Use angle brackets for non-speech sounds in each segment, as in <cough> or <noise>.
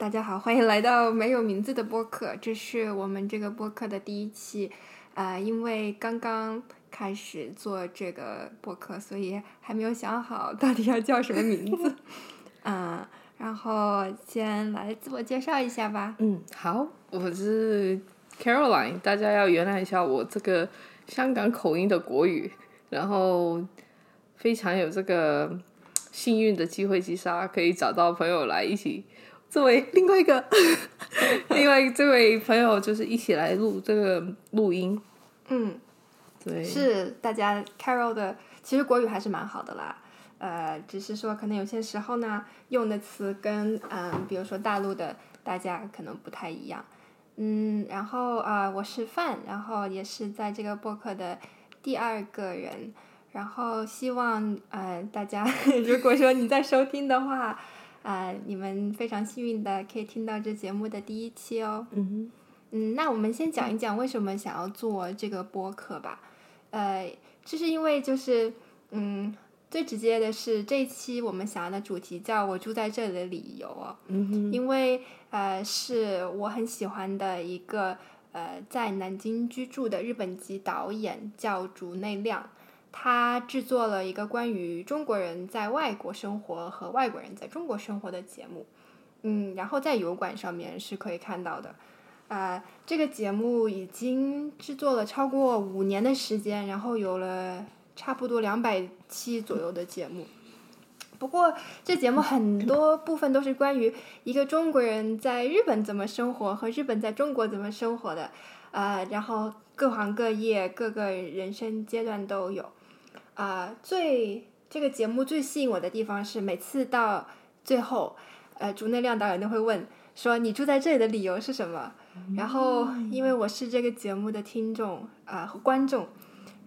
大家好，欢迎来到没有名字的播客，这是我们这个播客的第一期。啊，因为刚刚开始做这个播客，所以还没有想好到底要叫什么名字。<laughs> 嗯，然后先来自我介绍一下吧。嗯，好，我是 Caroline，大家要原谅一下我这个香港口音的国语，然后非常有这个幸运的机会之下，可以找到朋友来一起。作为另外一个，<laughs> 另外这位朋友就是一起来录这个录音，嗯，对，是大家 Carol 的，其实国语还是蛮好的啦，呃，只是说可能有些时候呢，用的词跟嗯，比如说大陆的大家可能不太一样，嗯，然后啊，我是范，然后也是在这个播客的第二个人，然后希望呃大家 <laughs> 如果说你在收听的话。啊，你们非常幸运的可以听到这节目的第一期哦。嗯嗯，那我们先讲一讲为什么想要做这个播客吧。呃，这是因为就是嗯，最直接的是这一期我们想要的主题叫我住在这里的理由哦。嗯因为呃，是我很喜欢的一个呃在南京居住的日本籍导演叫竹内亮。他制作了一个关于中国人在外国生活和外国人在中国生活的节目，嗯，然后在油管上面是可以看到的，啊，这个节目已经制作了超过五年的时间，然后有了差不多两百期左右的节目。不过这节目很多部分都是关于一个中国人在日本怎么生活和日本在中国怎么生活的，啊，然后各行各业各个人生阶段都有。啊，最这个节目最吸引我的地方是，每次到最后，呃，竹内亮导演都会问说：“你住在这里的理由是什么？”然后，因为我是这个节目的听众啊和观众，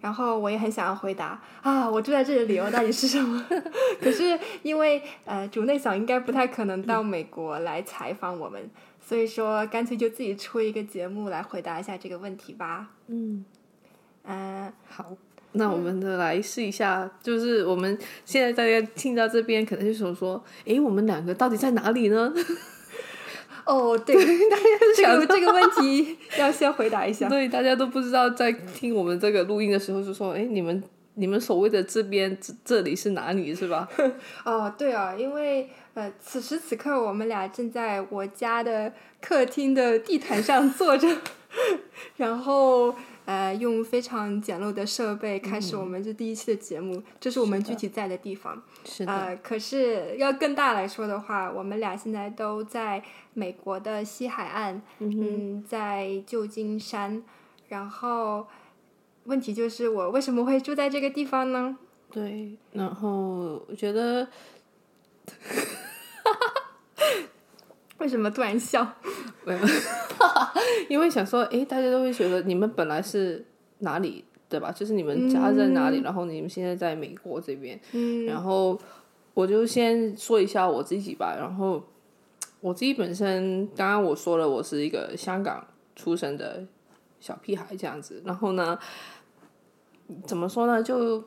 然后我也很想要回答啊，我住在这里的理由到底是什么？<laughs> 可是因为呃，竹内嫂应该不太可能到美国来采访我们，所以说干脆就自己出一个节目来回答一下这个问题吧。嗯，嗯，好。那我们的来试一下，就是我们现在大家听到这边，可能就想说，哎，我们两个到底在哪里呢？<laughs> 哦，对，大家这个这个问题要先回答一下。<laughs> 对，大家都不知道在听我们这个录音的时候，就说，哎，你们你们所谓的这边这这里是哪里，是吧？<laughs> 哦，对啊，因为呃，此时此刻我们俩正在我家的客厅的地毯上坐着，然后。呃，用非常简陋的设备开始我们这第一期的节目，这是我们具体在的地方。是的。可是要更大来说的话，我们俩现在都在美国的西海岸，嗯，在旧金山。然后，问题就是我为什么会住在这个地方呢？对，然后我觉得，<laughs> 为什么突然笑？<laughs> 因为想说，哎，大家都会觉得你们本来是哪里，对吧？就是你们家在哪里，然后你们现在在美国这边。嗯。然后我就先说一下我自己吧。然后我自己本身，刚刚我说了，我是一个香港出生的小屁孩这样子。然后呢，怎么说呢？就。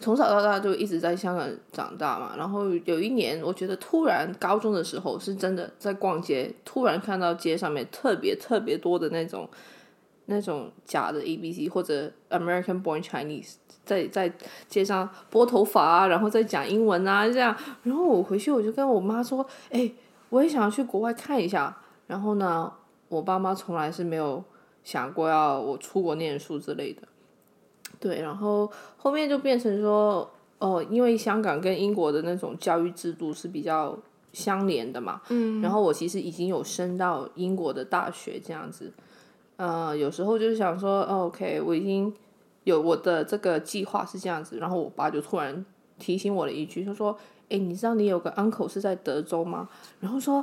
从小到大就一直在香港长大嘛，然后有一年，我觉得突然高中的时候是真的在逛街，突然看到街上面特别特别多的那种那种假的 A B C 或者 American Born Chinese 在在街上拨头发啊，然后再讲英文啊这样，然后我回去我就跟我妈说，哎，我也想要去国外看一下，然后呢，我爸妈从来是没有想过要我出国念书之类的。对，然后后面就变成说，哦，因为香港跟英国的那种教育制度是比较相连的嘛，嗯，然后我其实已经有升到英国的大学这样子，呃，有时候就是想说，OK，我已经有我的这个计划是这样子，然后我爸就突然提醒我了一句，他说，哎，你知道你有个 uncle 是在德州吗？然后说，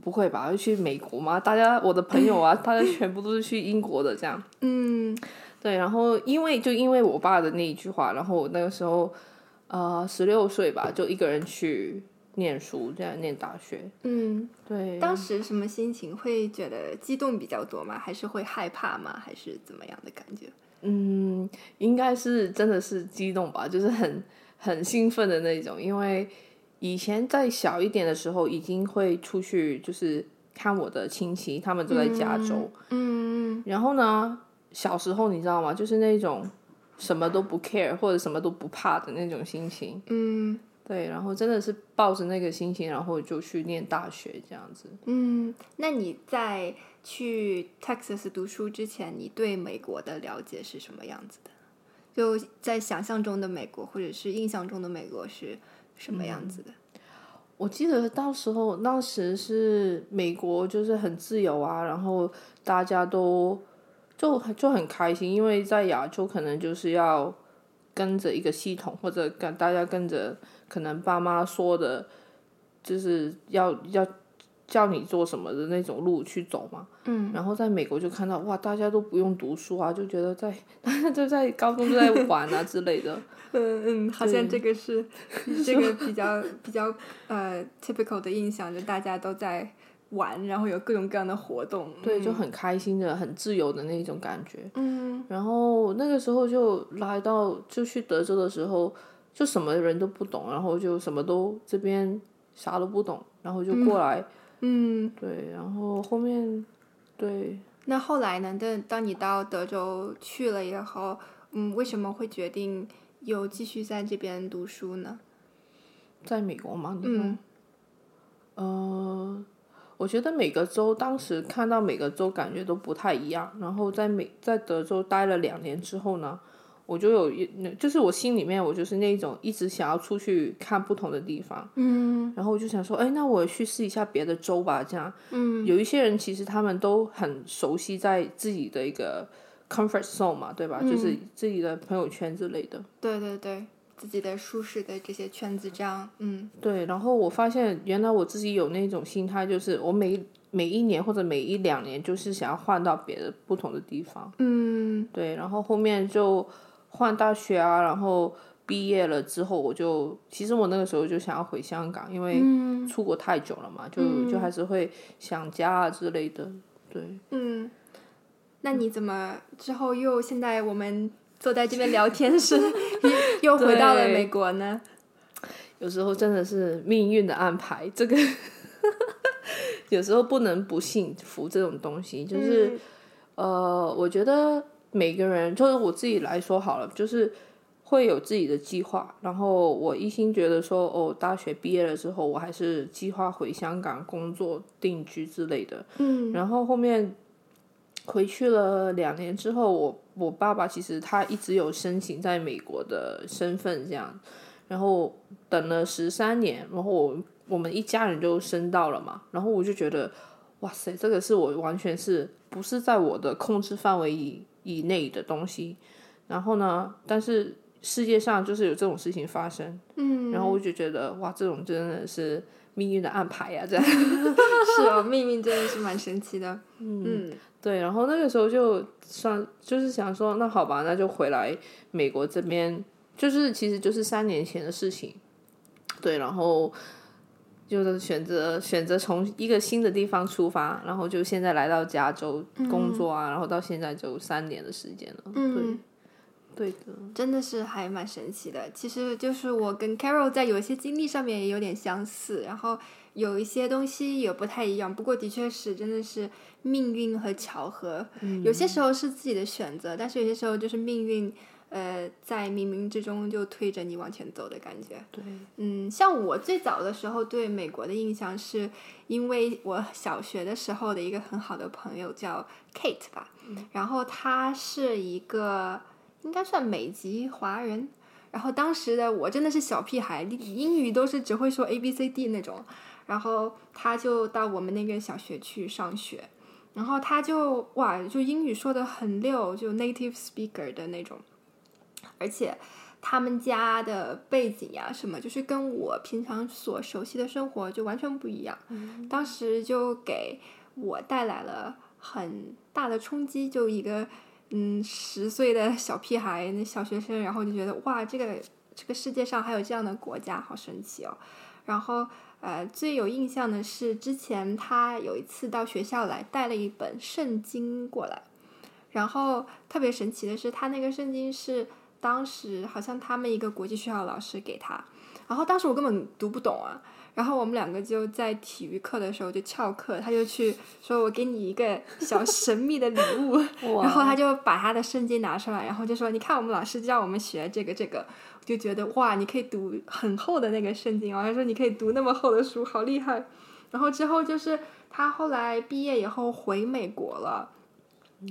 不会吧，要去美国吗？大家我的朋友啊，大家全部都是去英国的这样，嗯。对，然后因为就因为我爸的那一句话，然后我那个时候，呃，十六岁吧，就一个人去念书，这样念大学。嗯，对。当时什么心情？会觉得激动比较多吗？还是会害怕吗？还是怎么样的感觉？嗯，应该是真的是激动吧，就是很很兴奋的那种，因为以前在小一点的时候，已经会出去就是看我的亲戚，他们都在加州。嗯然后呢，小时候你知道吗？就是那种什么都不 care 或者什么都不怕的那种心情。嗯对，然后真的是抱着那个心情，然后就去念大学这样子。嗯，那你在去 Texas 读书之前，你对美国的了解是什么样子的？就在想象中的美国，或者是印象中的美国是什么样子的？我记得到时候当时是美国就是很自由啊，然后大家都就就很开心，因为在亚洲可能就是要跟着一个系统，或者跟大家跟着可能爸妈说的，就是要要叫你做什么的那种路去走嘛。嗯，然后在美国就看到哇，大家都不用读书啊，就觉得在大家 <laughs> 就在高中就在玩啊之类的。<laughs> 嗯嗯，好像这个是这个比较 <laughs> 比较呃 typical 的印象，就大家都在玩，然后有各种各样的活动。对，就很开心的、很自由的那种感觉。嗯然后那个时候就来到就去德州的时候，就什么人都不懂，然后就什么都这边啥都不懂，然后就过来，嗯，对，然后后面对那后来呢？但当你到德州去了以后，嗯，为什么会决定又继续在这边读书呢？在美国嘛，嗯呃，我觉得每个州当时看到每个州感觉都不太一样，然后在美在德州待了两年之后呢，我就有一就是我心里面我就是那种一直想要出去看不同的地方，嗯然后我就想说，哎，那我去试一下别的州吧，这样。嗯有一些人其实他们都很熟悉在自己的一个 comfort zone 嘛，对吧？就是自己的朋友圈之类的。对对对，自己的舒适的这些圈子，这样，嗯。对，然后我发现原来我自己有那种心态，就是我每每一年或者每一两年，就是想要换到别的不同的地方。嗯。对，然后后面就换大学啊，然后毕业了之后，我就其实我那个时候就想要回香港，因为嗯。出国太久了嘛，就就还是会想家啊之类的。对，嗯，那你怎么之后又现在我们坐在这边聊天时，<laughs> 又又回到了美国呢？有时候真的是命运的安排，这个 <laughs> 有时候不能不幸福这种东西，就是、呃，我觉得每个人，就是我自己来说好了，就是会有自己的计划。然后我一心觉得说，哦，大学毕业了之后，我还是计划回香港工作、定居之类的。嗯然后后面回去了两年之后，我我爸爸其实他一直有申请在美国的身份，这样，然后等了十三年，然后我我们一家人就升到了嘛，然后我就觉得，哇塞，这个是我完全是不是在我的控制范围以以内的东西，然后呢，但是世界上就是有这种事情发生，嗯，然后我就觉得哇，这种真的是命运的安排呀、这样。<laughs> 是哦，<laughs> 命运真的是蛮神奇的。嗯对，然后那个时候就算就是想说，那好吧，那就回来美国这边，就是其实就是三年前的事情。对，然后就是选择选择从一个新的地方出发，然后就现在来到加州工作啊，然后到现在就三年的时间了。嗯，对，对的，真的是还蛮神奇的。其实就是我跟 Carol 在有一些经历上面也有点相似，然后有一些东西也不太一样。不过的确是真的是命运和巧合，有些时候是自己的选择，但是有些时候就是命运。呃，在冥冥之中就推着你往前走的感觉。对，嗯，像我最早的时候对美国的印象，是因为我小学的时候的一个很好的朋友叫 Kate 吧，然后她是一个应该算美籍华人，然后当时的我真的是小屁孩，英语都是只会说 A B C D 那种，然后他就到我们那个小学去上学，然后他就哇，就英语说的很溜，就 native speaker 的那种。而且他们家的背景呀、什么，就是跟我平常所熟悉的生活就完全不一样。当时就给我带来了很大的冲击，就一个嗯十岁的小屁孩，那小学生，然后就觉得哇，这个这个世界上还有这样的国家，好神奇哦。然后呃，最有印象的是之前他有一次到学校来，带了一本圣经过来。然后特别神奇的是，他那个圣经是当时好像他们一个国际学校老师给他，然后当时我根本读不懂啊。然后我们两个就在体育课的时候就翘课，他就去说：“我给你一个小神秘的礼物。<laughs> ”然后他就把他的圣经拿出来，然后就说：“你看，我们老师叫我们学这个这个。”就觉得哇，你可以读很厚的那个圣经哦。他说：“你可以读那么厚的书，好厉害。”然后之后就是他后来毕业以后回美国了。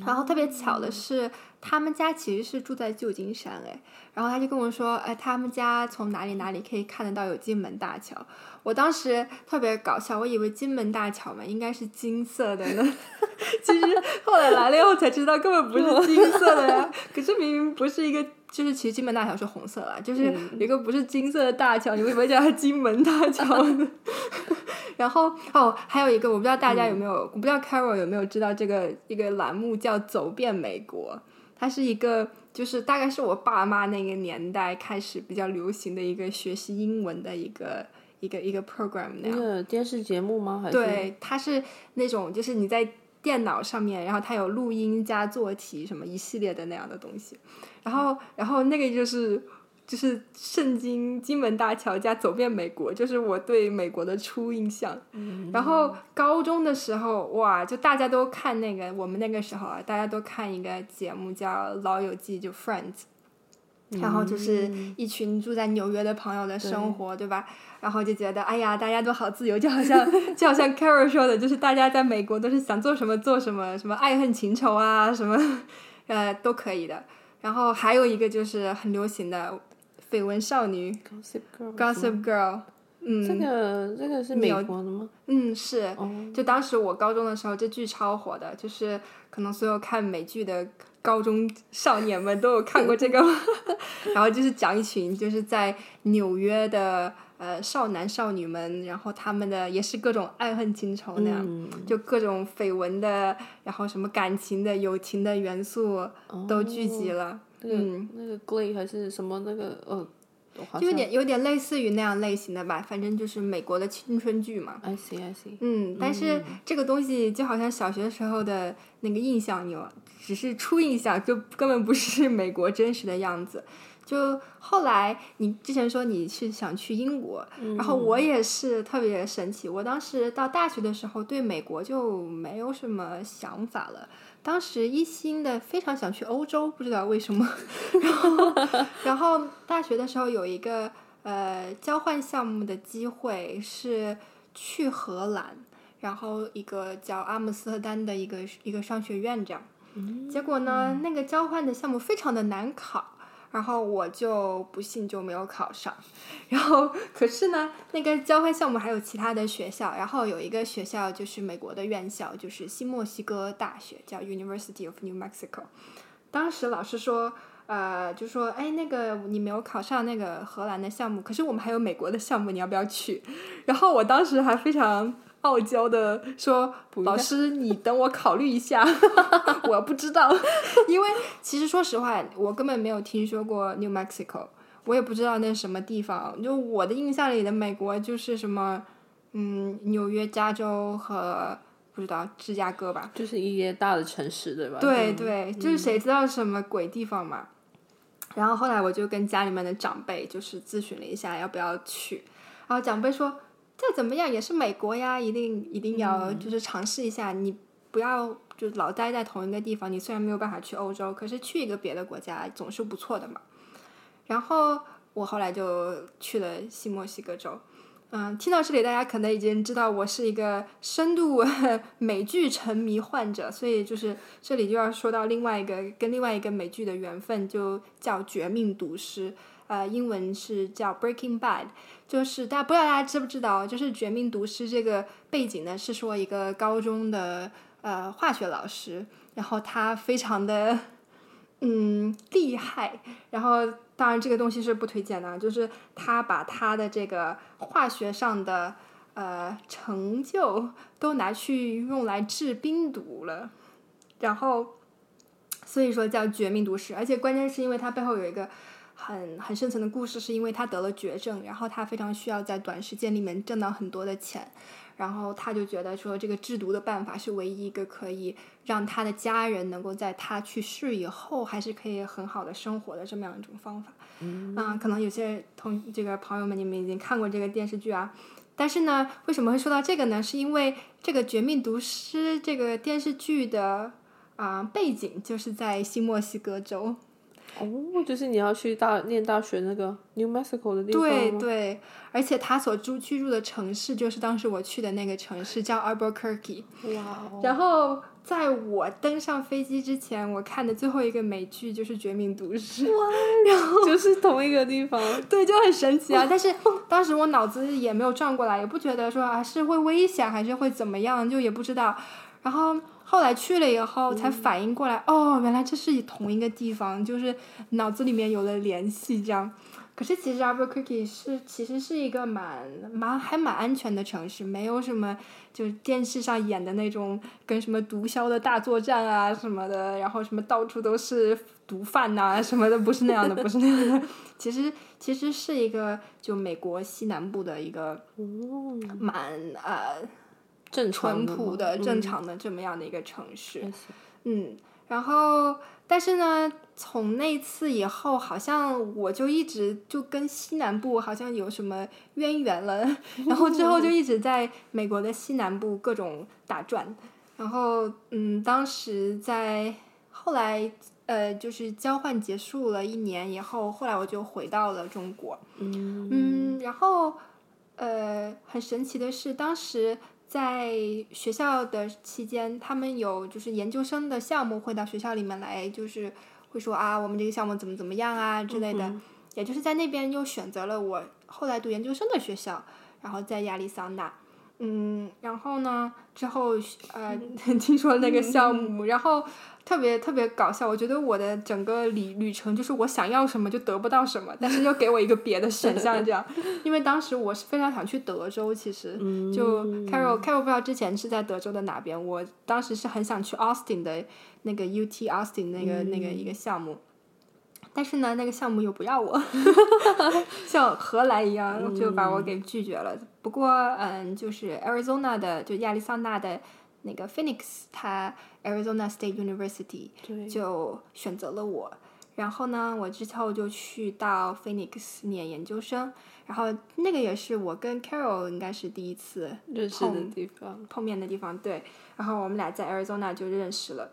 然后特别巧的是，他们家其实是住在旧金山哎。然后他就跟我说：“哎，他们家从哪里哪里可以看得到有金门大桥？”我当时特别搞笑，我以为金门大桥嘛应该是金色的呢，<laughs> 其实后来来了以后才知道根本不是金色的呀。<laughs> 可是明明不是一个，就是其实金门大桥是红色啦，就是一个不是金色的大桥，你为什么叫它金门大桥呢？<laughs> 然后哦，还有一个我不知道大家有没有，我不知道 Carol 有没有知道这个一个栏目叫《走遍美国》，它是一个就是大概是我爸妈那个年代开始比较流行的一个学习英文的一个。一个一个 program 那个电视节目吗？还是对，它是那种就是你在电脑上面，然后它有录音加做题什么一系列的那样的东西，然后然后那个就是就是圣经金门大桥加走遍美国，就是我对美国的初印象。然后高中的时候哇，就大家都看那个，我们那个时候啊，大家都看一个节目叫《老友记》，就 Friends。然后就是一群住在纽约的朋友的生活，对吧？然后就觉得，哎呀，大家都好自由，就好像就好像 Carol 说的，就是大家在美国都是想做什么做什么，什么爱恨情仇啊，什么 <laughs> 呃都可以的。然后还有一个就是很流行的绯闻少女 Gossip Girl，Gossip Girl，嗯，这个这个是美国的吗？嗯，是。就当时我高中的时候，这剧超火的，就是可能所有看美剧的。高中少年们都有看过这个，<laughs> 然后就是讲一群就是在纽约的呃少男少女们，然后他们的也是各种爱恨情仇那样，就各种绯闻的，然后什么感情的、友情的元素都聚集了。嗯，那个 Glee 还是什么那个呃。就有点有点类似于那样类型的吧，反正就是美国的青春剧嘛。I see, I see。嗯，但是这个东西就好像小学时候的那个印象有，只是初印象，就根本不是美国真实的样子。就后来你之前说你是想去英国，然后我也是特别神奇。我当时到大学的时候对美国就没有什么想法了。当时一心的非常想去欧洲，不知道为什么。<laughs> 然后，然后大学的时候有一个呃交换项目的机会是去荷兰，然后一个叫阿姆斯特丹的一个一个商学院这样。结果呢，那个交换的项目非常的难考。然后我就不幸就没有考上，然后可是呢，那个交换项目还有其他的学校，然后有一个学校就是美国的院校，就是新墨西哥大学，叫 University of New Mexico。当时老师说，呃，就说，哎，那个你没有考上那个荷兰的项目，可是我们还有美国的项目，你要不要去？<laughs> 然后我当时还非常。傲娇的说：“老师，你等我考虑一下，<laughs> 我不知道，<laughs> 因为其实说实话，我根本没有听说过 New Mexico，我也不知道那是什么地方。就我的印象里的美国就是什么，嗯，纽约、加州和不知道芝加哥吧，就是一些大的城市，对吧？对对，就是谁知道什么鬼地方嘛。然后后来我就跟家里面的长辈就是咨询了一下要不要去，然后长辈说。”再怎么样也是美国呀，一定一定要就是尝试一下。你不要就老待在同一个地方。你虽然没有办法去欧洲，可是去一个别的国家总是不错的嘛。然后我后来就去了新墨西哥州。嗯，听到这里，大家可能已经知道我是一个深度 <laughs> 美剧沉迷患者，所以就是这里就要说到另外一个跟另外一个美剧的缘分，就叫《绝命毒师》。呃，英文是叫 Breaking Bad，就是大家不知道大家知不知道，就是《绝命毒师》这个背景呢，是说一个高中的呃化学老师，然后他非常的 <laughs> 嗯厉害，然后当然这个东西是不推荐的，就是他把他的这个化学上的呃成就都拿去用来治冰毒了，然后所以说叫绝命毒师，而且关键是因为它背后有一个。很很深层的故事，是因为他得了绝症，然后他非常需要在短时间里面挣到很多的钱，然后他就觉得说，这个制毒的办法是唯一一个可以让他的家人能够在他去世以后还是可以很好的生活的这么样一种方法。嗯，啊，可能有些同这个朋友们你们已经看过这个电视剧啊，但是呢，为什么会说到这个呢？是因为这个《绝命毒师》这个电视剧的啊背景就是在新墨西哥州。哦，就是你要去大念大学那个 New Mexico 的地方吗对对，而且他所住居住的城市就是当时我去的那个城市，叫 Albuquerque。哇哦，然后在我登上飞机之前，我看的最后一个美剧就是《绝命毒师》。<laughs> 然后就是同一个地方。<laughs> 对，就很神奇啊！<laughs> 但是当时我脑子也没有转过来，也不觉得说啊是会危险还是会怎么样，就也不知道。然后后来去了以后才反应过来，哦，原来这是同一个地方，就是脑子里面有了联系，这样。可是其实 Albuquerque 是其实是一个蛮蛮还蛮安全的城市，没有什么就是电视上演的那种跟什么毒枭的大作战啊什么的，然后什么到处都是毒贩呐、什么的，不是那样的，不是那样的。<laughs> 其实其实是一个就美国西南部的一个哦，蛮呃淳朴的、正嗯常的这么样的一个城市。嗯，然后但是呢，从那次以后，好像我就一直就跟西南部好像有什么渊源了，<laughs> 然后之后就一直在美国的西南部各种打转，然后嗯，当时在后来呃，就是交换结束了一年以后，后来我就回到了中国，嗯。嗯，然后呃，很神奇的是，当时在学校的期间，他们有就是研究生的项目会到学校里面来，就是会说啊，我们这个项目怎么怎么样啊之类的。嗯也就是在那边又选择了我后来读研究生的学校，然后在亚利桑那。嗯，然后呢，之后呃，<laughs> 听说那个项目，然后特别特别搞笑。我觉得我的整个旅旅程就是我想要什么就得不到什么，但是又给我一个别的选项，这样。<laughs> 因为当时我是非常想去德州，其实嗯就 Carol Carol 不知道之前是在德州的哪边，我当时是很想去 Austin 的那个 UT Austin 那个、那个一个项目。但是呢，那个项目又不要我，<laughs> 像荷兰一样就把我给拒绝了。不过，嗯，就是 Arizona 的，就亚利桑那的那个 Phoenix，它 Arizona State University，就选择了我。然后呢，我之后就去到 Phoenix 念研究生，然后那个也是我跟 Carol 应该是第一次认识的地方。碰面的地方，对。然后我们俩在 Arizona 就认识了。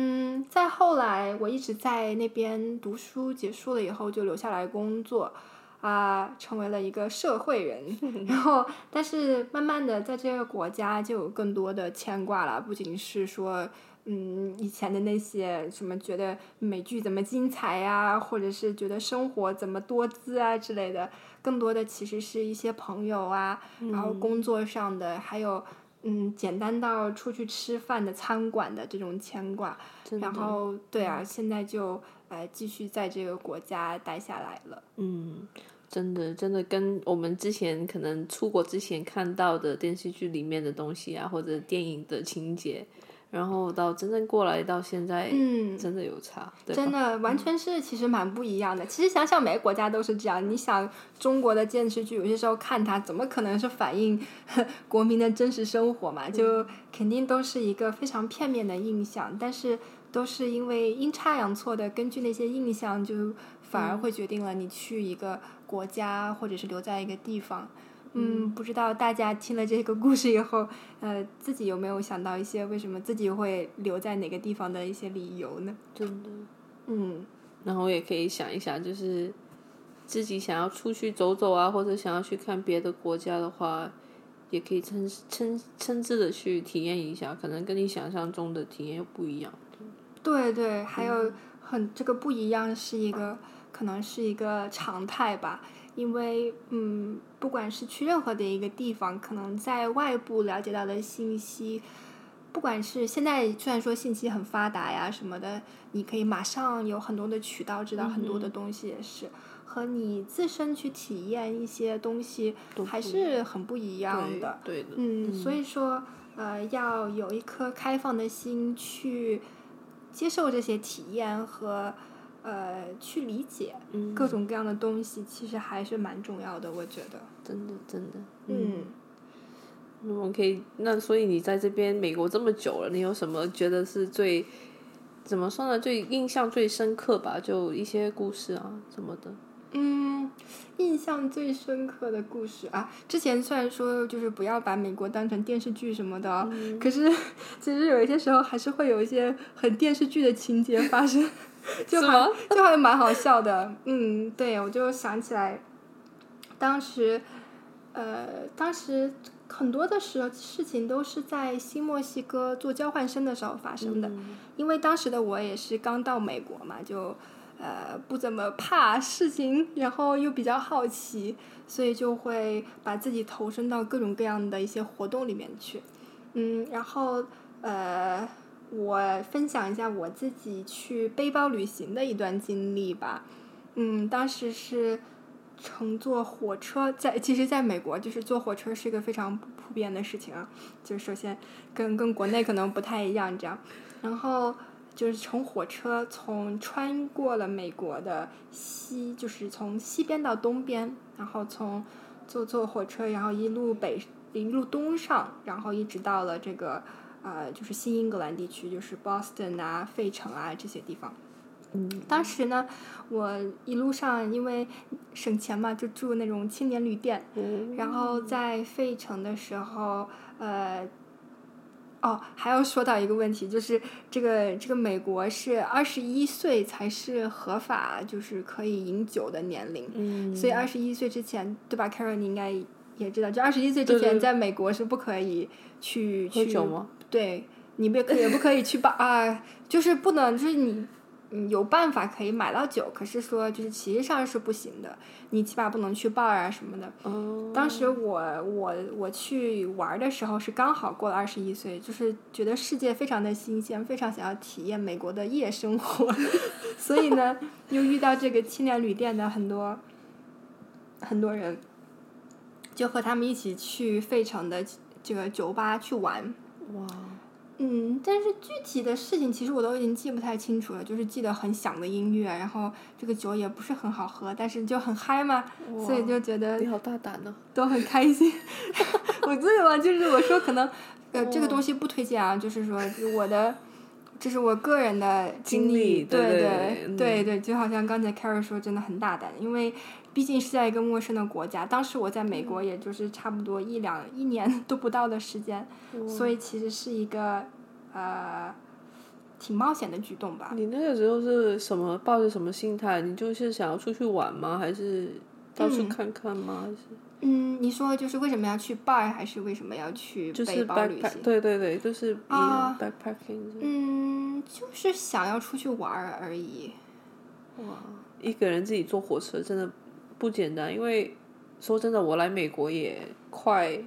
嗯，再后来我一直在那边读书，结束了以后就留下来工作，啊、成为了一个社会人。<laughs> 然后，但是慢慢的在这个国家就有更多的牵挂了，不仅是说。嗯，以前的那些什么觉得美剧怎么精彩呀、或者是觉得生活怎么多姿啊之类的，更多的其实是一些朋友啊，然后工作上的，还有嗯，简单到出去吃饭的餐馆的这种牵挂。然后对啊，现在就呃继续在这个国家待下来了。嗯，真的真的跟我们之前可能出国之前看到的电视剧里面的东西啊，或者电影的情节，然后到真正过来到现在，嗯，真的有差，对？真的完全是其实蛮不一样的。其实想想每个国家都是这样，你想中国的电视剧有些时候看它，怎么可能是反映 <laughs> 国民的真实生活嘛？就肯定都是一个非常片面的印象，但是都是因为阴差阳错的根据那些印象，就反而会决定了你去一个国家或者是留在一个地方。嗯，不知道大家听了这个故事以后，呃，自己有没有想到一些为什么自己会留在哪个地方的一些理由呢？真的。嗯。然后也可以想一想，就是自己想要出去走走啊，或者想要去看别的国家的话，也可以称称称之的去体验一下，可能跟你想象中的体验又不一样。对对，还有很这个不一样是一个可能是一个常态吧，因为嗯，不管是去任何的一个地方，可能在外部了解到的信息，不管是现在虽然说信息很发达呀什么的，你可以马上有很多的渠道知道很多的东西，也是。和你自身去体验一些东西还是很不一样的，对的，嗯，所以说，呃，要有一颗开放的心去接受这些体验和呃去理解嗯各种各样的东西，其实还是蛮重要的，我觉得。真的真的，嗯，我们可以，那所以你在这边美国这么久了，你有什么觉得是最怎么说呢？最印象最深刻吧？就一些故事啊什么的。嗯，印象最深刻的故事啊，之前虽然说就是不要把美国当成电视剧什么的，可是 <laughs> 其实有一些时候还是会有一些很电视剧的情节发生，<laughs> 就还就还蛮好笑的。嗯，对，我就想起来，当时，呃，当时很多的时候事情都是在新墨西哥做交换生的时候发生的，因为当时的我也是刚到美国嘛，就。呃，不怎么怕事情，然后又比较好奇，所以就会把自己投身到各种各样的一些活动里面去。嗯，然后呃，我分享一下我自己去背包旅行的一段经历吧。嗯，当时是乘坐火车，在其实在美国，就是坐火车是一个非常普遍的事情啊。就首先跟跟国内可能不太一样，这样，然后。就是乘火车从穿过了美国的西，就是从西边到东边，然后从坐坐火车，然后一路北一路东上，然后一直到了这个呃，就是新英格兰地区，就是 Boston 啊、费城啊这些地方。嗯。当时呢，我一路上因为省钱嘛，就住那种青年旅店。嗯。然后在费城的时候，呃。哦，还要说到一个问题，就是这个这个美国是二十一岁才是合法，就是可以饮酒的年龄。嗯。所以二十一岁之前，对吧，Carol？你应该也知道，就二十一岁之前在美国是不可以去去。喝酒吗？对，你不可也不可以去吧啊，就是不能，就是你。嗯，有办法可以买到酒，可是说就是其实上是不行的，你起码不能去 bar 啊什么的。哦。当时我我我去玩的时候是刚好过了二十一岁，就是觉得世界非常的新鲜，非常想要体验美国的夜生活，<laughs> 所以呢，又遇到这个青年旅店的很多很多人，就和他们一起去费城的这个酒吧去玩。哇。嗯，但是具体的事情其实我都已经记不太清楚了，就是记得很响的音乐，然后这个酒也不是很好喝，但是就很嗨嘛，所以就觉得你好大胆呢，<laughs> 都很开心。<laughs> 我对嘛，就是我说可能呃这个东西不推荐啊，就是说我的这是我个人的经历，对对对对，就好像刚才 Carrie 说，真的很大胆，因为毕竟是在一个陌生的国家，当时我在美国也就是差不多一两一年都不到的时间。所以其实是一个呃挺冒险的举动吧。你那个时候是什么抱着什么心态？你就是想要出去玩吗？还是到处看看吗？还是？嗯，你说就是为什么要去 bar，还是为什么要去背包旅行？对对对，就是啊，backpacking。嗯，就是想要出去玩而已。哇，一个人自己坐火车真的不简单，因为说真的，我来美国也快。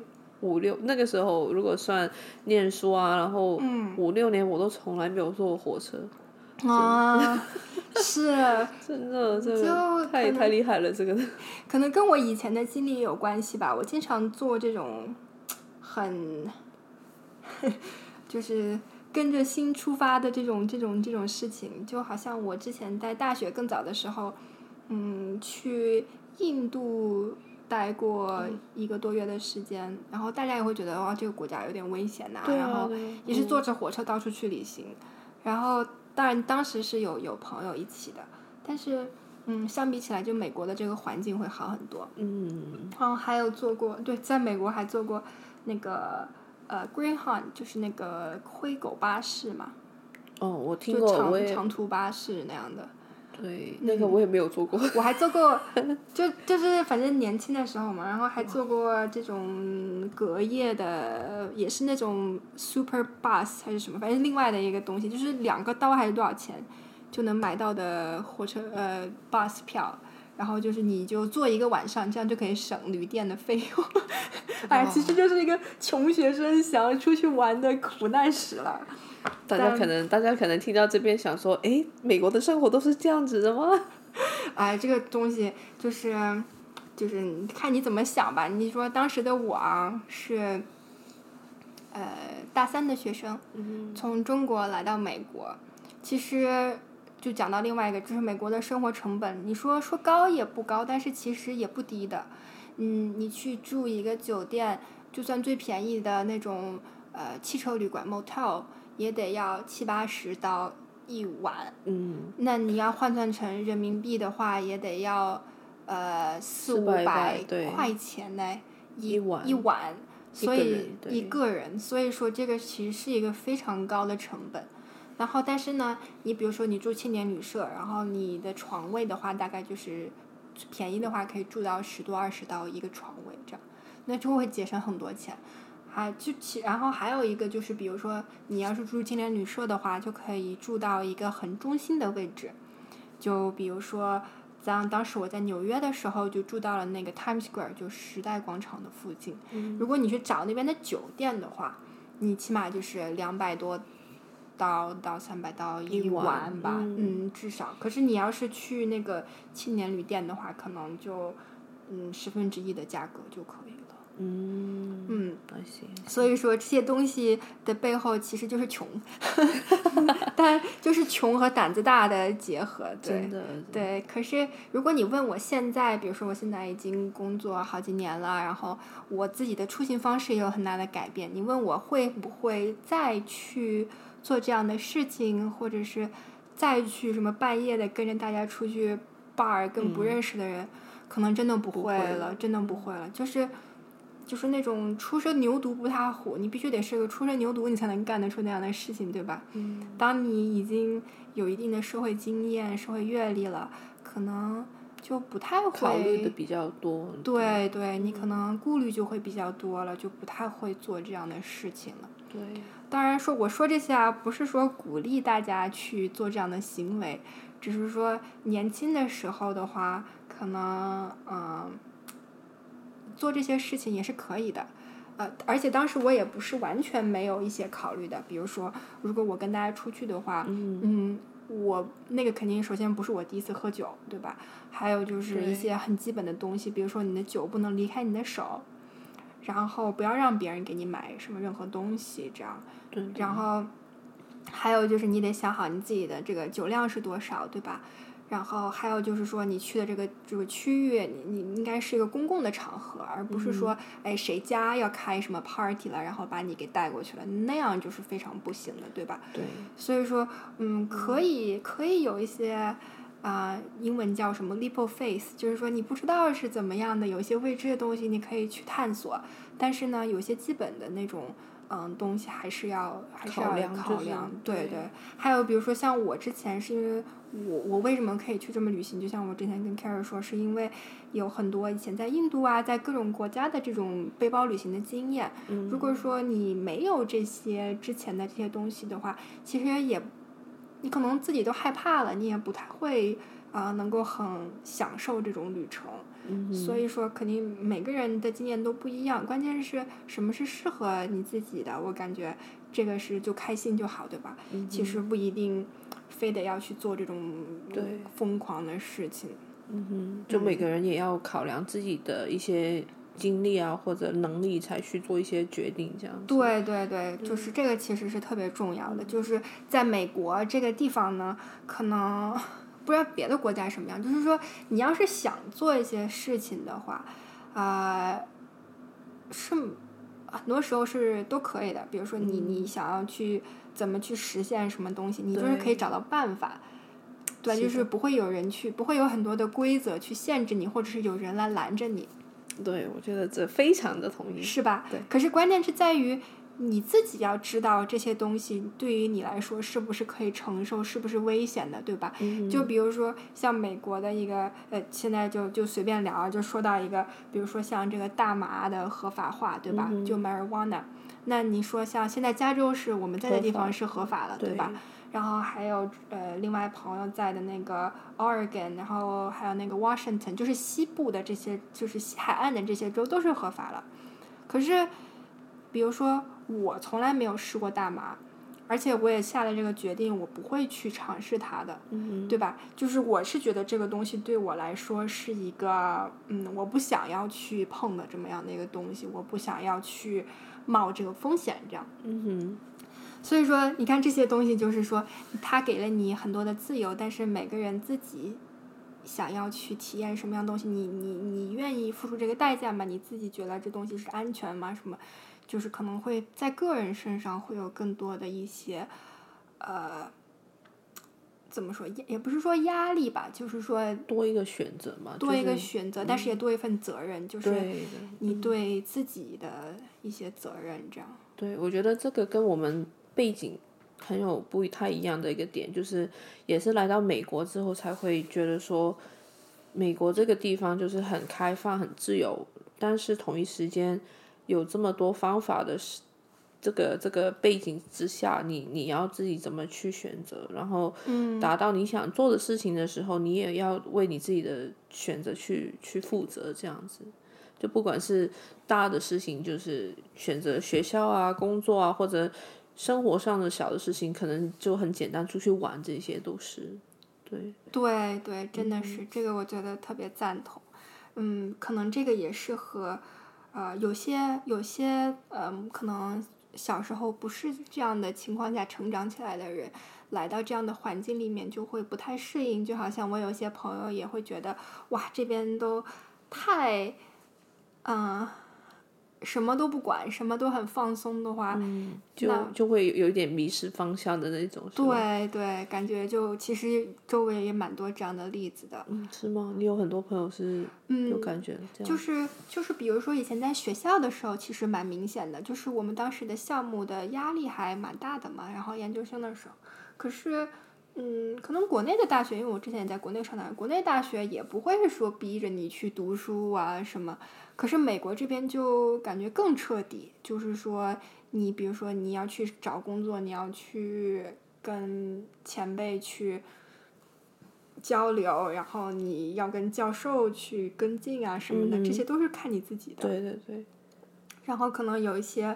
五六那个时候，如果算念书啊，然后五六年我都从来没有坐过火车。啊，是，真的，这个太太厉害了，这个。可能跟我以前的经历有关系吧。我经常做这种很，<laughs> 就是跟着心出发的这种这种这种事情，就好像我之前在大学更早的时候，嗯，去印度。待过一个多月的时间，然后大家也会觉得哇，这个国家有点危险呐。然后也是坐着火车到处去旅行，然后当然当时是有有朋友一起的，但是嗯，相比起来，就美国的这个环境会好很多。嗯。然后还有做过，对，在美国还做过那个呃，Greyhound，就是那个灰狗巴士嘛。哦，我听过，长长途巴士那样的。对，那个我也没有坐过。<laughs> 我还坐过，<laughs> 就就是反正年轻的时候嘛，然后还做过这种隔夜的，也是那种 super bus 还是什么，反正另外的一个东西，就是两个刀还是多少钱就能买到的火车呃 bus 票，然后就是你就坐一个晚上，这样就可以省旅店的费用。<laughs> 哎，其实就是一个穷学生想要出去玩的苦难史了。大家可能，大家可能听到这边想说，哎，美国的生活都是这样子的吗？<laughs> 哎，这个东西就是，就是看你怎么想吧。你说当时的我啊，是，呃，大三的学生，从中国来到美国，其实就讲到另外一个，就是美国的生活成本，你说说高也不高，但是其实也不低的。嗯，你去住一个酒店。就算最便宜的那种呃汽车旅馆 motel 也得要七八十到一晚，嗯，那你要换算成人民币的话，也得要呃四五百块钱呢一一晚一晚，所以一个人，所以说这个其实是一个非常高的成本。然后，但是呢，你比如说你住青年旅社，然后你的床位的话，大概就是便宜的话可以住到十多二十到一个床位这样，那就会节省很多钱。还就其然后还有一个就是，比如说你要是住青年旅社的话，就可以住到一个很中心的位置，就比如说。像当时我在纽约的时候，就住到了那个 Times Square，就时代广场的附近。如果你去找那边的酒店的话，你起码就是两百多到到三百到一晚晚吧，嗯嗯，至少。可是你要是去那个青年旅店的话，可能就嗯十分之一的价格就可以了。嗯。所以说这些东西的背后其实就是穷，<laughs> 但就是穷和胆子大的结合，对。对，可是如果你问我现在，比如说我现在已经工作好几年了，然后我自己的出行方式也有很大的改变，你问我会不会再去做这样的事情，或者是再去什么半夜的跟着大家出去 bar 跟不嗯。认识的人，可能真的不不会了。真的不会了，就是。就是那种初生牛犊不怕虎，你必须得是个初生牛犊，你才能干得出那样的事情，对吧？嗯，当你已经有一定的社会经验、社会阅历了，可能就不太会考虑的比较多，对对，你可能顾虑就会比较多了，就不太会做这样的事情了。对，当然说我说这些啊，不是说鼓励大家去做这样的行为，只是说年轻的时候的话，可能嗯，做这些事情也是可以的。呃，而且当时我也不是完全没有一些考虑的，比如说，如果我跟大家出去的话，嗯嗯，我那个肯定首先不是我第一次喝酒，对吧？还有就是一些很基本的东西，比如说你的酒不能离开你的手，然后不要让别人给你买什么任何东西，这样。对，然后还有就是你得想好你自己的这个酒量是多少，对吧？然后还有就是说你去的这个这个区域，你你应该是一个公共的场合，而不是说、哎谁家要开什么 party 了，然后把你给带过去了，那样就是非常不行的，对吧？对，所以说，嗯，可以可以有一些啊、英文叫什么 leap of faith，就是说你不知道是怎么样的，有一些未知的东西你可以去探索，但是呢，有些基本的那种嗯东西还是要还是要考量考量，对对对。还有比如说像我之前是因为我我为什么可以去这么旅行？就像我之前跟 Carrie 说，是因为有很多以前在印度啊，在各种国家的这种背包旅行的经验。嗯如果说你没有这些之前的这些东西的话，其实也你可能自己都害怕了，你也不太会啊、呃能够很享受这种旅程。嗯所以说，肯定每个人的经验都不一样，关键是什么是适合你自己的。我感觉这个是就开心就好，对吧？嗯其实不一定非得要去做这种对疯狂的事情。嗯哼，就每个人也要考量自己的一些经历啊或者能力，才去做一些决定，这样子。对对对，就是这个其实是特别重要的。就是在美国这个地方呢，可能不知道别的国家什么样，就是说你要是想做一些事情的话，啊、是很多时候是都可以的。比如说你你想要去怎么去实现什么东西，你就是可以找到办法。对，就是不会有人去，不会有很多的规则去限制你，或者是有人来拦着你。对，我觉得这非常的同意。是吧？对可是关键是在于你自己要知道这些东西对于你来说是不是可以承受，是不是危险的，对吧？嗯就比如说像美国的一个呃，现在就就随便聊啊，就说到一个，比如说像这个大麻的合法化，对吧？嗯就 marijuana。那你说像现在加州是我们在的地方是合法了，对吧？然后还有呃，另外朋友在的那个 Oregon，然后还有那个 Washington，就是西部的这些，就是西海岸的这些州都是合法了。可是，比如说我从来没有试过大麻，而且我也下了这个决定，我不会去尝试它的，嗯对吧？就是我是觉得这个东西对我来说是一个，嗯，我不想要去碰的这么样的一个东西，我不想要去冒这个风险，这样。嗯哼，所以说，你看这些东西，就是说，它给了你很多的自由，但是每个人自己想要去体验什么样东西，你你你愿意付出这个代价吗？你自己觉得这东西是安全吗？什么，就是可能会在个人身上会有更多的一些，呃，怎么说也也不是说压力吧，就是说多一个选择嘛，多一个选择，但是也多一份责任，就是。你对自己的一些责任，这样。对，我觉得这个跟我们背景很有不太一样的一个点，就是也是来到美国之后才会觉得说，美国这个地方就是很开放、很自由，但是同一时间有这么多方法的是这个这个背景之下，你你要自己怎么去选择，然后达到你想做的事情的时候，你也要为你自己的选择去去负责，这样子。就不管是大的事情，就是选择学校啊、工作啊，或者生活上的小的事情，可能就很简单，出去玩这些都是，对，对对，真的是、这个，我觉得特别赞同。嗯，可能这个也适合，呃，有些有些嗯，可能小时候不是这样的情况下成长起来的人，来到这样的环境里面就会不太适应。就好像我有些朋友也会觉得，哇，这边都太，嗯、什么都不管，什么都很放松的话，就就会有一点迷失方向的那种，对对，感觉就其实周围也蛮多这样的例子的。嗯，是吗？你有很多朋友是有感觉这样，就是就是，比如说以前在学校的时候，其实蛮明显的，就是我们当时的项目的压力还蛮大的嘛。然后研究生的时候，可是，嗯，可能国内的大学，因为我之前也在国内上大学，国内大学也不会说逼着你去读书啊什么。可是美国这边就感觉更彻底，就是说，你比如说你要去找工作，你要去跟前辈去交流，然后你要跟教授去跟进啊什么的，这些都是看你自己的。对对对，然后可能有一些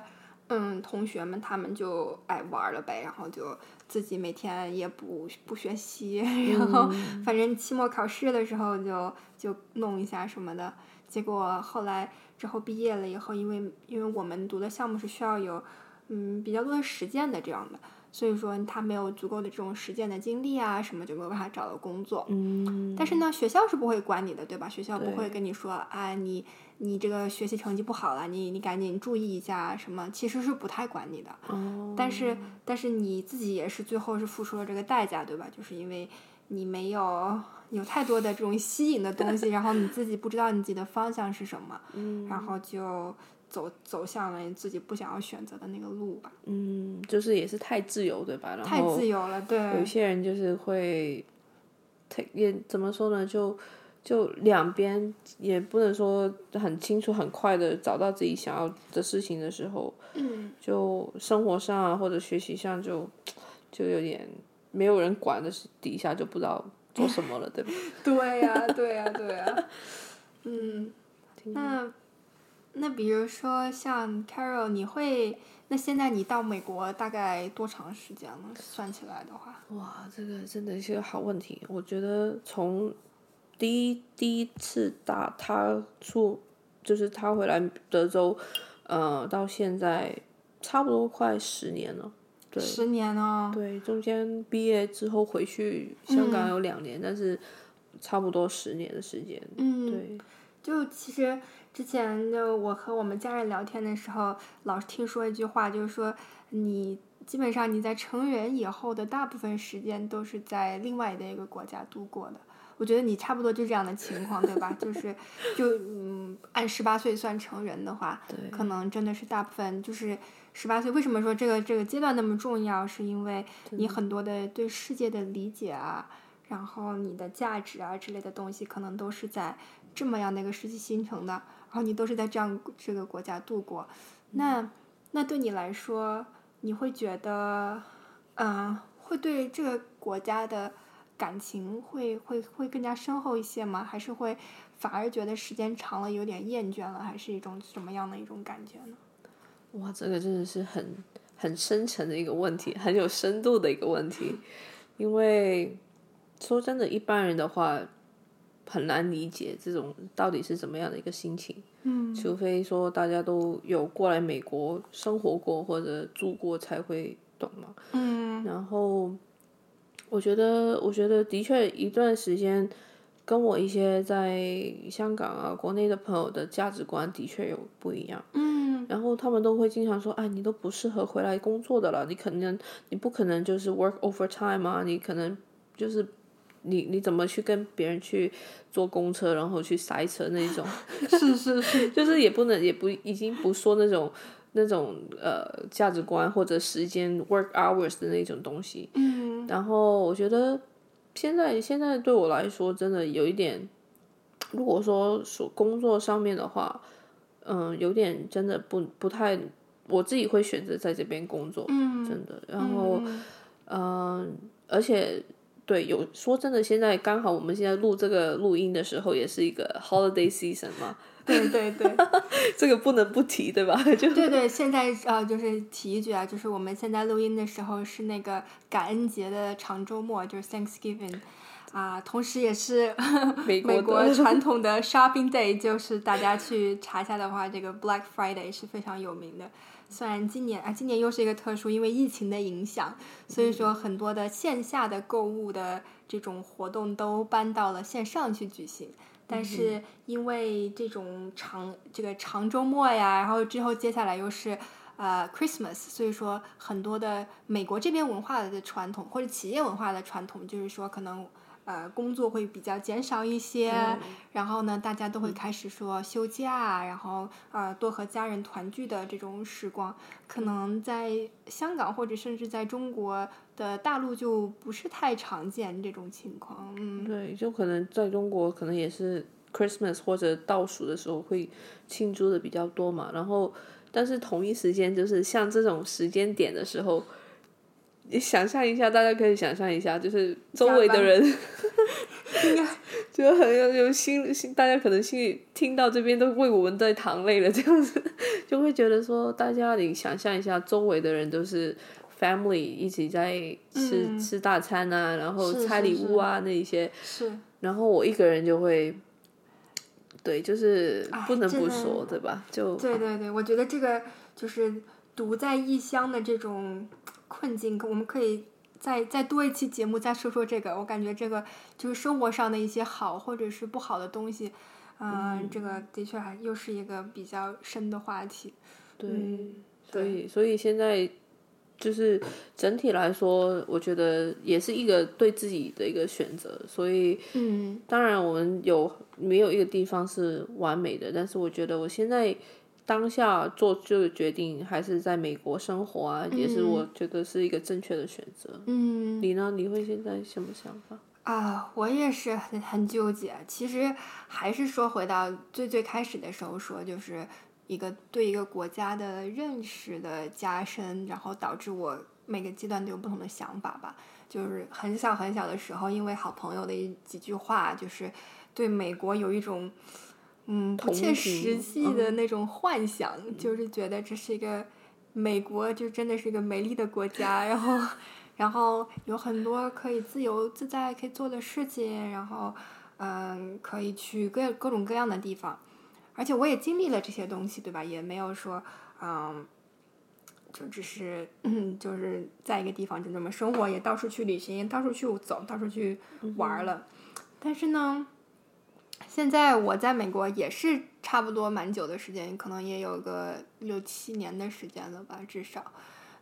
嗯同学们他们就爱玩儿了呗，然后就自己每天也不不学习，然后反正期末考试的时候就就弄一下什么的。结果后来之后毕业了以后，因为因为我们读的项目是需要有嗯比较多的实践的这样的，所以说他没有足够的这种实践的经历啊什么，就没有办法找到工作。嗯，但是呢，学校是不会管你的，对吧？学校不会跟你说，啊，你你这个学习成绩不好了，你你赶紧注意一下什么，其实是不太管你的。哦，但是但是你自己也是最后是付出了这个代价，对吧？就是因为你没有有太多的这种吸引的东西，然后你自己不知道你自己的方向是什么，嗯然后就走走向了你自己不想要选择的那个路吧。嗯，就是也是太自由，对吧？然太自由了，有对有些人就是会，他也怎么说呢？就就两边也不能说很清楚、很快的找到自己想要的事情的时候，嗯，就生活上啊或者学习上就就有点没有人管的底下就不知道做什么了，对吧？<laughs> 对呀、对呀、对呀、嗯，那那比如说像 Carol，你会那现在你到美国大概多长时间了？算起来的话，哇，这个真的是个好问题。我觉得从第一第一次打他出，就是他回来德州，呃，到现在差不多快十年了。对十年呢。对，中间毕业之后回去香港有两年，但是差不多十年的时间。嗯，对，就其实之前就我和我们家人聊天的时候，老是听说一句话，就是说你基本上你在成人以后的大部分时间都是在另外的一个国家度过的。我觉得你差不多就这样的情况，对吧？就是就嗯，按十八岁算成人的话，可能真的是大部分就是十八岁。为什么说这个这个阶段那么重要？是因为你很多的对世界的理解啊，然后你的价值啊之类的东西，可能都是在这么样的一个时期形成的，然后你都是在这样这个国家度过。那那对你来说，你会觉得，嗯、会对这个国家的感情会会会更加深厚一些吗？还是会反而觉得时间长了有点厌倦了？还是一种什么样的一种感觉呢？哇，这个真的是很很深沉的一个问题，很有深度的一个问题。因为说真的，一般人的话很难理解这种到底是怎么样的一个心情。嗯除非说大家都有过来美国生活过或者住过才会懂嘛。嗯然后我觉得，我觉得的确一段时间，跟我一些在香港啊、国内的朋友的价值观的确有不一样。嗯，然后他们都会经常说：“哎，你都不适合回来工作的了，你可能你不可能就是 work overtime 啊，你可能就是你你怎么去跟别人去坐公车，然后去塞车那种。<laughs> ”是是是，<laughs> 就是也不能也不已经不说那种那种呃价值观或者时间 work hours 的那种东西。嗯然后我觉得现在现在对我来说真的有一点，如果说说工作上面的话，嗯，有点真的不不太，我自己会选择在这边工作，嗯，真的。然后嗯嗯，而且对，有说真的，现在刚好我们现在录这个录音的时候，也是一个 holiday season 嘛，对对对。<laughs> 这个不能不提，对吧？<laughs> 就对对，现在呃，就是提一句啊，就是我们现在录音的时候是那个感恩节的长周末，就是 Thanksgiving，啊，同时也是美国 <laughs> 美国传统的 Shopping Day，就是大家去查一下的话，这个 Black Friday 是非常有名的。虽然今年啊，今年又是一个特殊，因为疫情的影响，所以说很多的线下的购物的这种活动都搬到了线上去举行。但是因为这种长这个长周末呀，然后之后接下来又是呃 Christmas，所以说很多的美国这边文化的传统或者企业文化的传统，就是说可能呃工作会比较减少一些，然后呢大家都会开始说休假，然后呃多和家人团聚的这种时光，可能在香港或者甚至在中国的大陆就不是太常见这种情况，嗯。对，就可能在中国可能也是 Christmas 或者倒数的时候会庆祝的比较多嘛，然后但是同一时间就是像这种时间点的时候，你想象一下，大家可以想象一下，就是周围的人。<laughs> 就很有有心心，大家可能心里听到这边都为我们在淌泪了，这样子。<laughs> 就会觉得说，大家你想象一下，周围的人都是 family 一起在吃、嗯。吃大餐啊，然后拆礼物啊那一些。是，然后我一个人就会，对，就是哎不能不说，对吧？就对对对，我觉得这个就是独在异乡的这种困境，我们可以再再多一期节目再说说这个。我感觉这个就是生活上的一些好或者是不好的东西，嗯，这个的确还又是一个比较深的话题。对，嗯，所以所以现在就是整体来说，我觉得也是一个对自己的一个选择。所以嗯当然我们有没有一个地方是完美的，但是我觉得我现在。当下做这个决定，还是在美国生活啊，也是我觉得是一个正确的选择。嗯你呢？你会现在什么想法？啊，我也是很很纠结。其实还是说回到最最开始的时候说，就是一个对一个国家的认识的加深，然后导致我每个阶段都有不同的想法吧。就是很小很小的时候，因为好朋友的一几句话，就是对美国有一种嗯不切实际的那种幻想，就是觉得这是一个美国就真的是一个美丽的国家，然后然后有很多可以自由自在可以做的事情，然后嗯可以去各各种各样的地方，而且我也经历了这些东西，对吧？也没有说嗯。就只是，嗯，<clears throat> 就是在一个地方就这么生活，也到处去旅行，到处去走，到处去玩儿了。但是呢，现在我在美国也是差不多蛮久的时间，可能也有个六七年的时间了吧，至少。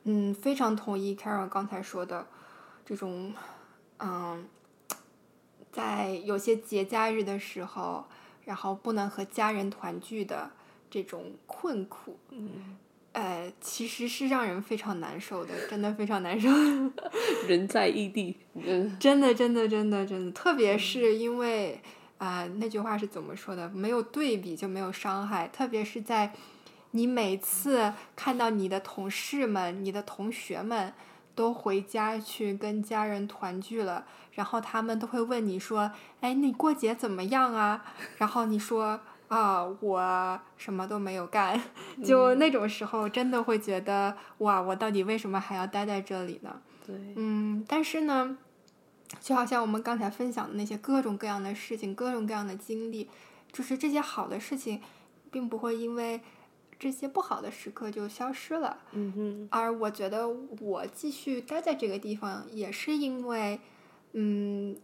嗯，非常同意 Carol 刚才说的这种，嗯，在有些节假日的时候，然后不能和家人团聚的这种困苦。嗯，呃，其实是让人非常难受的，真的非常难受。<laughs> 人在异地，嗯，真的，真的，真的，真的，特别是因为啊、呃那句话是怎么说的？没有对比就没有伤害。特别是在你每次看到你的同事们、你的同学们都回家去跟家人团聚了，然后他们都会问你说：“哎，你过节怎么样啊？”然后你说：“啊，我什么都没有干。”就那种时候，真的会觉得哇，我到底为什么还要待在这里呢？对，嗯，但是呢，就好像我们刚才分享的那些各种各样的事情、各种各样的经历，就是这些好的事情，并不会因为这些不好的时刻就消失了。嗯哼，而我觉得我继续待在这个地方，也是因为，嗯，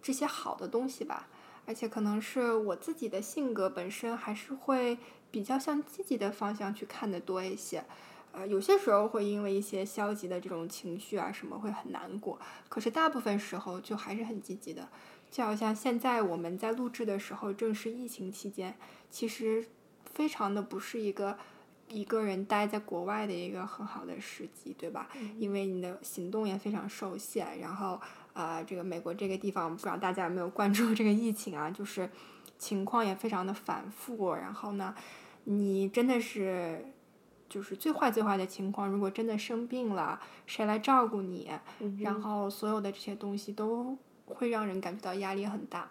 这些好的东西吧。而且可能是我自己的性格本身还是会比较向积极的方向去看的多一些。呃，有些时候会因为一些消极的这种情绪啊什么会很难过，可是大部分时候就还是很积极的。就好像现在我们在录制的时候正是疫情期间，其实非常的不是一个一个人待在国外的一个很好的时机，对吧？因为你的行动也非常受限，然后啊，这个美国这个地方不知道大家有没有关注这个疫情啊？就是情况也非常的反复，然后呢，你真的是。就是最坏最坏的情况，如果真的生病了，谁来照顾你？然后所有的这些东西都会让人感觉到压力很大。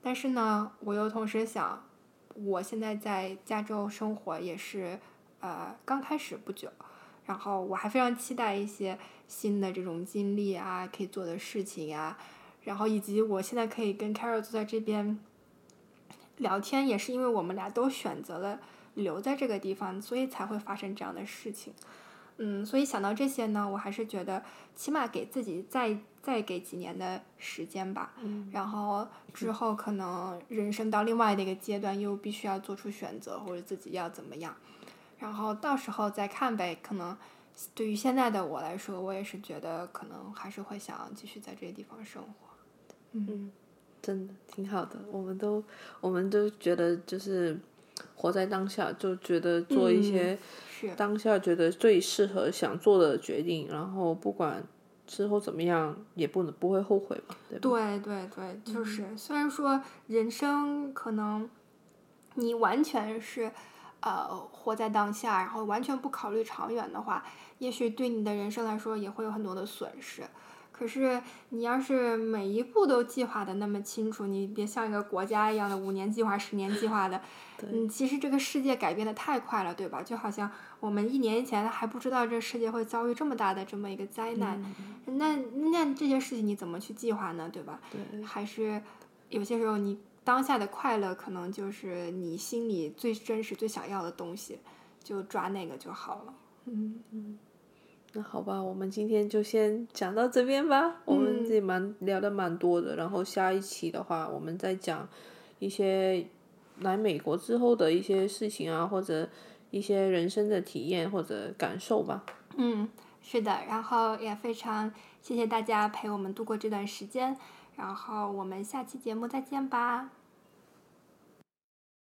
但是呢，我又同时想，我现在在加州生活也是呃刚开始不久，然后我还非常期待一些新的这种经历啊，可以做的事情啊，然后以及我现在可以跟 Carol 坐在这边聊天，也是因为我们俩都选择了。留在这个地方，所以才会发生这样的事情。嗯，所以想到这些呢，我还是觉得起码给自己再再给几年的时间吧。嗯。然后之后可能人生到另外的一个阶段，又必须要做出选择，或者自己要怎么样。然后到时候再看呗。可能对于现在的我来说，我也是觉得可能还是会想继续在这个地方生活。嗯，真的挺好的。我们都我们都觉得就是。活在当下，就觉得做一些当下觉得最适合想做的决定，然后不管之后怎么样，也不能不会后悔嘛，对吧？对对对，就是虽然说人生可能你完全是呃活在当下，然后完全不考虑长远的话，也许对你的人生来说也会有很多的损失。可是你要是每一步都计划的那么清楚，你别像一个国家一样的五年计划、十年计划的，<laughs> 嗯，其实这个世界改变的太快了，对吧？就好像我们一年前还不知道这世界会遭遇这么大的这么一个灾难，那那这些事情你怎么去计划呢？对吧？对。还是有些时候你当下的快乐可能就是你心里最真实、最想要的东西，就抓那个就好了。嗯嗯。那好吧，我们今天就先讲到这边吧。我们这蛮聊的蛮多的，然后下一期的话，我们再讲一些来美国之后的一些事情啊，或者一些人生的体验或者感受吧。嗯，是的，然后也非常谢谢大家陪我们度过这段时间，然后我们下期节目再见吧。